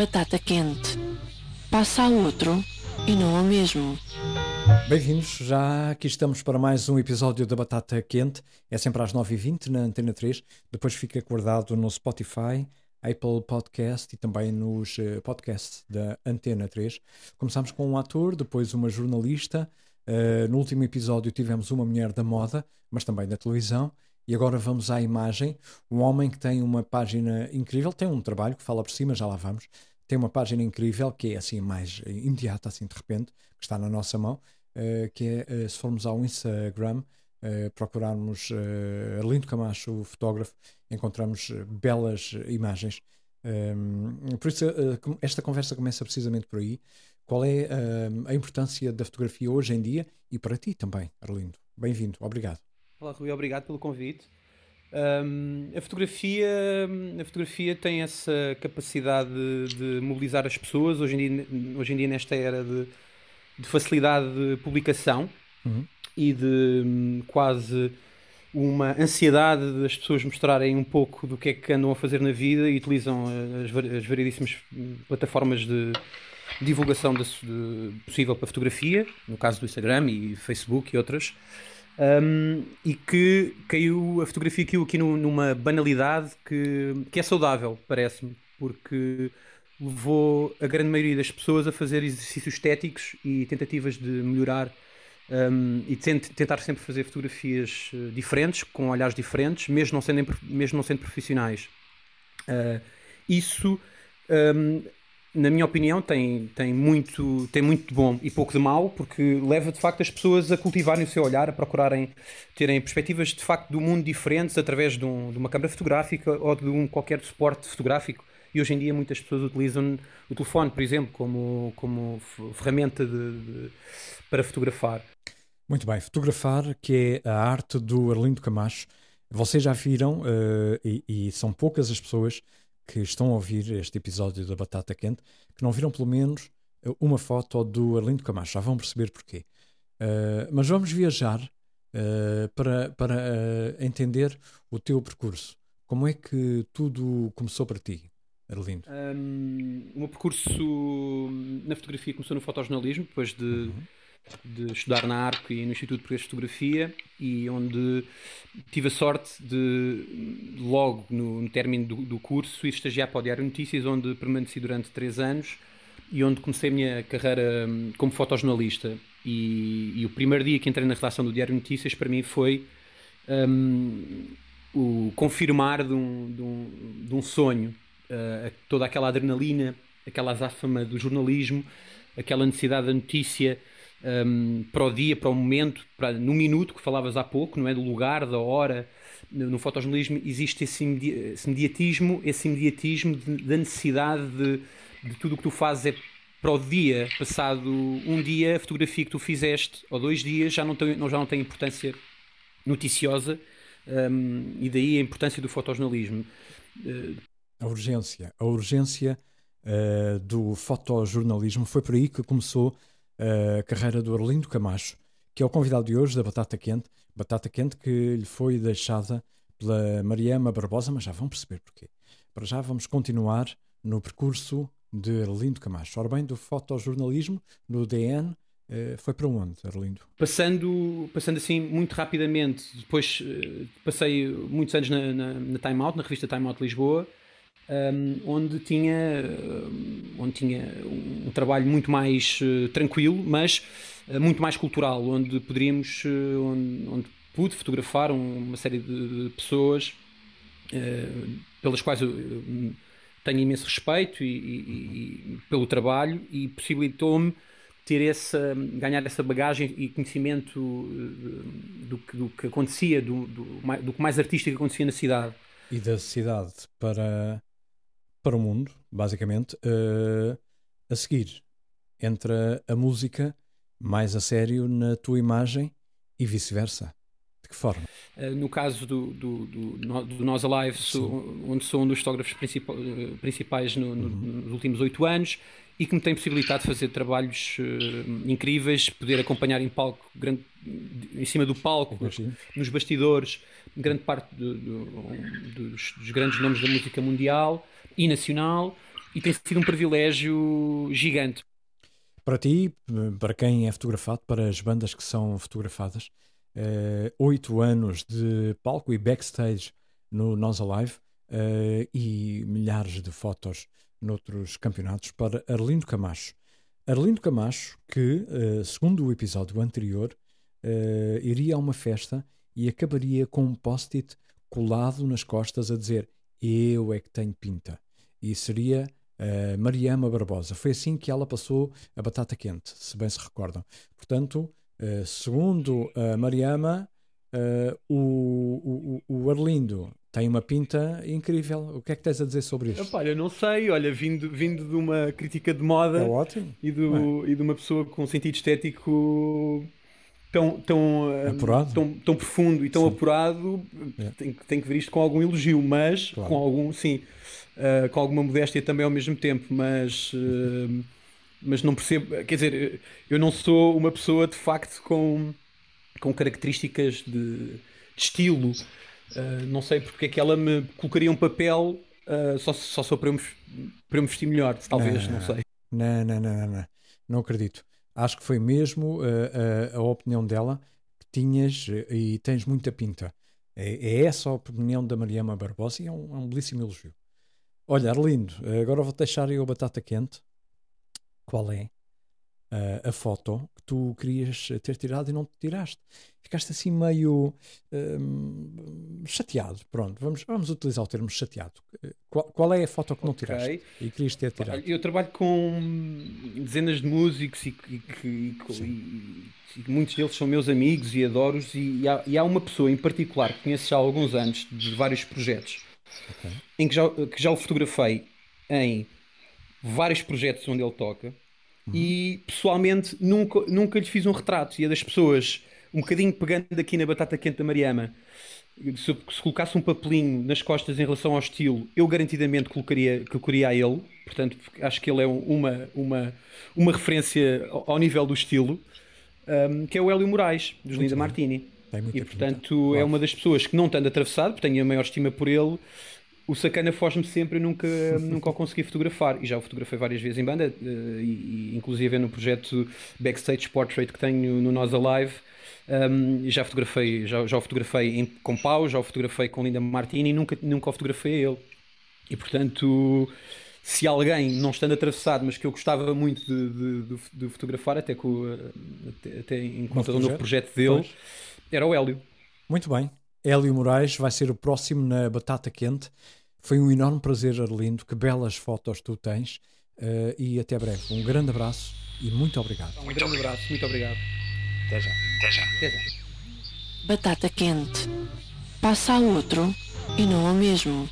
batata quente. Passa a outro e não o mesmo. Bem-vindos, já aqui estamos para mais um episódio da Batata Quente. É sempre às 9h20 na Antena 3. Depois fica guardado no Spotify, Apple Podcast e também nos uh, podcasts da Antena 3. Começamos com um ator, depois uma jornalista. Uh, no último episódio tivemos uma mulher da moda, mas também da televisão. E agora vamos à imagem. Um homem que tem uma página incrível, tem um trabalho que fala por cima, já lá vamos. Tem uma página incrível que é assim mais imediata, assim de repente, que está na nossa mão, uh, que é, uh, se formos ao Instagram, uh, procurarmos uh, Arlindo Camacho, fotógrafo, encontramos belas imagens. Um, por isso, esta conversa começa precisamente por aí. Qual é a importância da fotografia hoje em dia e para ti também, Arlindo? Bem-vindo, obrigado. Olá, Rui, obrigado pelo convite. Um, a, fotografia, a fotografia tem essa capacidade de, de, mobilizar as pessoas, hoje em dia, hoje em dia nesta era de, de facilidade de publicação uhum. e de um, quase uma ansiedade das pessoas mostrarem um pouco do que é que andam a fazer na vida e utilizam as, as variedíssimas plataformas de divulgação de, de, possível para fotografia, no caso do Instagram e Facebook e outras. Um, e que caiu, a fotografia caiu aqui no, numa banalidade que, que é saudável, parece-me, porque levou a grande maioria das pessoas a fazer exercícios estéticos e tentativas de melhorar um, e tentar sempre fazer fotografias eh, diferentes, com olhares diferentes, mesmo não sendo, mesmo não sendo profissionais. Uh, isso um, na minha opinião, tem, tem, muito, tem muito de bom e pouco de mau, porque leva de facto as pessoas a cultivarem o seu olhar, a procurarem terem perspectivas de facto do mundo diferentes através de, um, de uma câmara fotográfica ou de um qualquer suporte fotográfico. E hoje em dia muitas pessoas utilizam o telefone, por exemplo, como, como ferramenta de, de, para fotografar. Muito bem, fotografar, que é a arte do Arlindo Camacho. Vocês já viram, uh, e, e são poucas as pessoas que estão a ouvir este episódio da Batata Quente que não viram pelo menos eh, uma foto do Arlindo Camacho. Já vão perceber porquê. Uh, mas vamos viajar uh, para, para uh, entender o teu percurso. Como é que tudo começou para ti, Arlindo? Um, o meu percurso na fotografia começou no fotojornalismo, depois de. Uhum de estudar na ARC e no Instituto de Fotografia e onde tive a sorte de, logo no, no término do, do, curso, ir estagiar para o Diário Notícias, onde permaneci durante três anos e onde comecei a minha carreira hum, como fotojornalista. E, e o primeiro dia que entrei na redação do Diário Notícias, para mim, foi um, o confirmar de um, de um, de um sonho. Uh, toda aquela adrenalina, aquela azáfama do jornalismo, aquela necessidade da notícia um, para o dia, para o momento, para, no minuto que falavas há pouco, não é? Do lugar, da hora. No, no fotojornalismo existe esse, imedi esse imediatismo, esse imediatismo da necessidade de, de tudo o que tu fazes é para o dia, passado um dia, a fotografia que tu fizeste, ou dois dias, já não tem, já não tem importância noticiosa, um, e daí a importância do fotojornalismo. A urgência, a urgência uh, do fotojornalismo foi por aí que começou a carreira do Arlindo Camacho, que é o convidado de hoje da Batata Quente. Batata Quente que lhe foi deixada pela Mariama Barbosa, mas já vão perceber porquê. Para já vamos continuar no percurso de Arlindo Camacho. Ora bem, do fotojornalismo, no DN, eh, foi para onde, Arlindo? Passando, passando assim muito rapidamente, depois eh, passei muitos anos na, na, na Time Out, na revista Time Out Lisboa, um, onde tinha, onde tinha um trabalho muito mais uh, tranquilo, mas uh, muito mais cultural, onde poderíamos, uh, onde, onde, pude fotografar uma série de, de pessoas pelas quais eu tenho imenso respeito e, e, e pelo trabalho e possibilitou-me ter essa, ganhar essa bagagem e conhecimento do que, do que acontecia, do, do, do que mais artístico acontecia na cidade. E da cidade para para o mundo, basicamente, uh, a seguir. Entra a música mais a sério na tua imagem e vice-versa. De que forma? Uh, no caso do, do, do, do Nós Alive, sou, onde sou um dos fotógrafos eh, principais no, no, uhum. nos últimos oito anos e que me tem possibilitado de fazer trabalhos uh, incríveis, poder acompanhar em palco, grande, em cima do palco, nos bastidores, grande parte do, do, dos, dos, grandes nomes da música mundial e nacional e tem sido um privilégio gigante. Para ti, para quem é fotografado, para as bandas que são fotografadas, eh, oito anos de palco e backstage no Nós Alive uh, e milhares de fotos noutros campeonatos para Arlindo Camacho. Arlindo Camacho, que, uh, segundo o episódio anterior, uh, iria a uma festa e acabaria com um post-it colado nas costas a dizer Eu é que tenho pinta. E seria uh, Mariama Barbosa. Foi assim que ela passou a batata quente, se bem se recordam. Portanto, segundo a Mariama, o, o Arlindo tem uma pinta incrível. O que é que tens a dizer sobre isto? Epá, eu não sei, olha, vindo, vindo de uma crítica de moda é. E, do, e de uma pessoa com um sentido estético tão, tão, eh, apurado. tão, tão profundo e tão sim. apurado, é. tem, tem que ver isto com algum elogio, mas claro. com algum, sim, uh, com alguma modéstia também ao mesmo tempo, mas. Uh, mas não percebo, quer dizer, eu não sou uma pessoa de facto com, com características de, de estilo. Uh, não sei porque é que ela me colocaria um papel uh, só, só, só para, eu me, para eu me vestir melhor, talvez, não, não sei. Não, não, não, não, não, não acredito. Acho que foi mesmo uh, a, a opinião dela que tinhas e tens muita pinta. É, é, essa a opinião da Mariama Barbosa e é um, é um belíssimo elogio. Olha, Arlindo, agora vou deixar eu a batata quente. Qual é uh, a foto que tu querias ter tirado e não te tiraste. Ficaste assim meio uh, chateado. Pronto, vamos, vamos utilizar o termo chateado. Qual, qual é a foto que não okay. tiraste e querias ter tirado? Eu trabalho com dezenas de músicos e, e, e, e muitos deles são meus amigos e adoro-os. E, há, e há uma pessoa em particular que conheço já há alguns anos de vários projetos okay. em que já, que já o fotografei em vários projetos onde ele toca Uhum. E pessoalmente nunca, nunca lhe fiz um retrato. E a das pessoas, um bocadinho pegando aqui na batata quente da Mariama, se, se colocasse um papelinho nas costas em relação ao estilo, eu garantidamente colocaria, colocaria a ele. Portanto, acho que ele é uma, uma, uma referência ao nível do estilo, um, que é o Hélio Moraes, dos Linda Martini. E portanto é uma das pessoas que não estando atravessado, porque tenho a maior estima por ele, o sacana foge-me sempre e nunca, nunca o consegui fotografar. E já o fotografei várias vezes em banda, uh, e, inclusive no projeto Backstage Portrait que tenho no Nós Alive. Um, já fotografei, já, já o fotografei em, com Pau, já o fotografei com Linda Martini e nunca, nunca o fotografei a ele. E portanto, se alguém, não estando atravessado, mas que eu gostava muito de, de, de, de fotografar, até, com, até, até em conta do novo projeto dele, pois. era o Hélio. Muito bem. Hélio Moraes vai ser o próximo na Batata Quente. Foi um enorme prazer, Arlindo. Que belas fotos tu tens. Uh, e até breve. Um grande abraço e muito obrigado. Um grande abraço, muito obrigado. Até já. Até já. Até já. Batata quente. Passa a outro e não ao mesmo.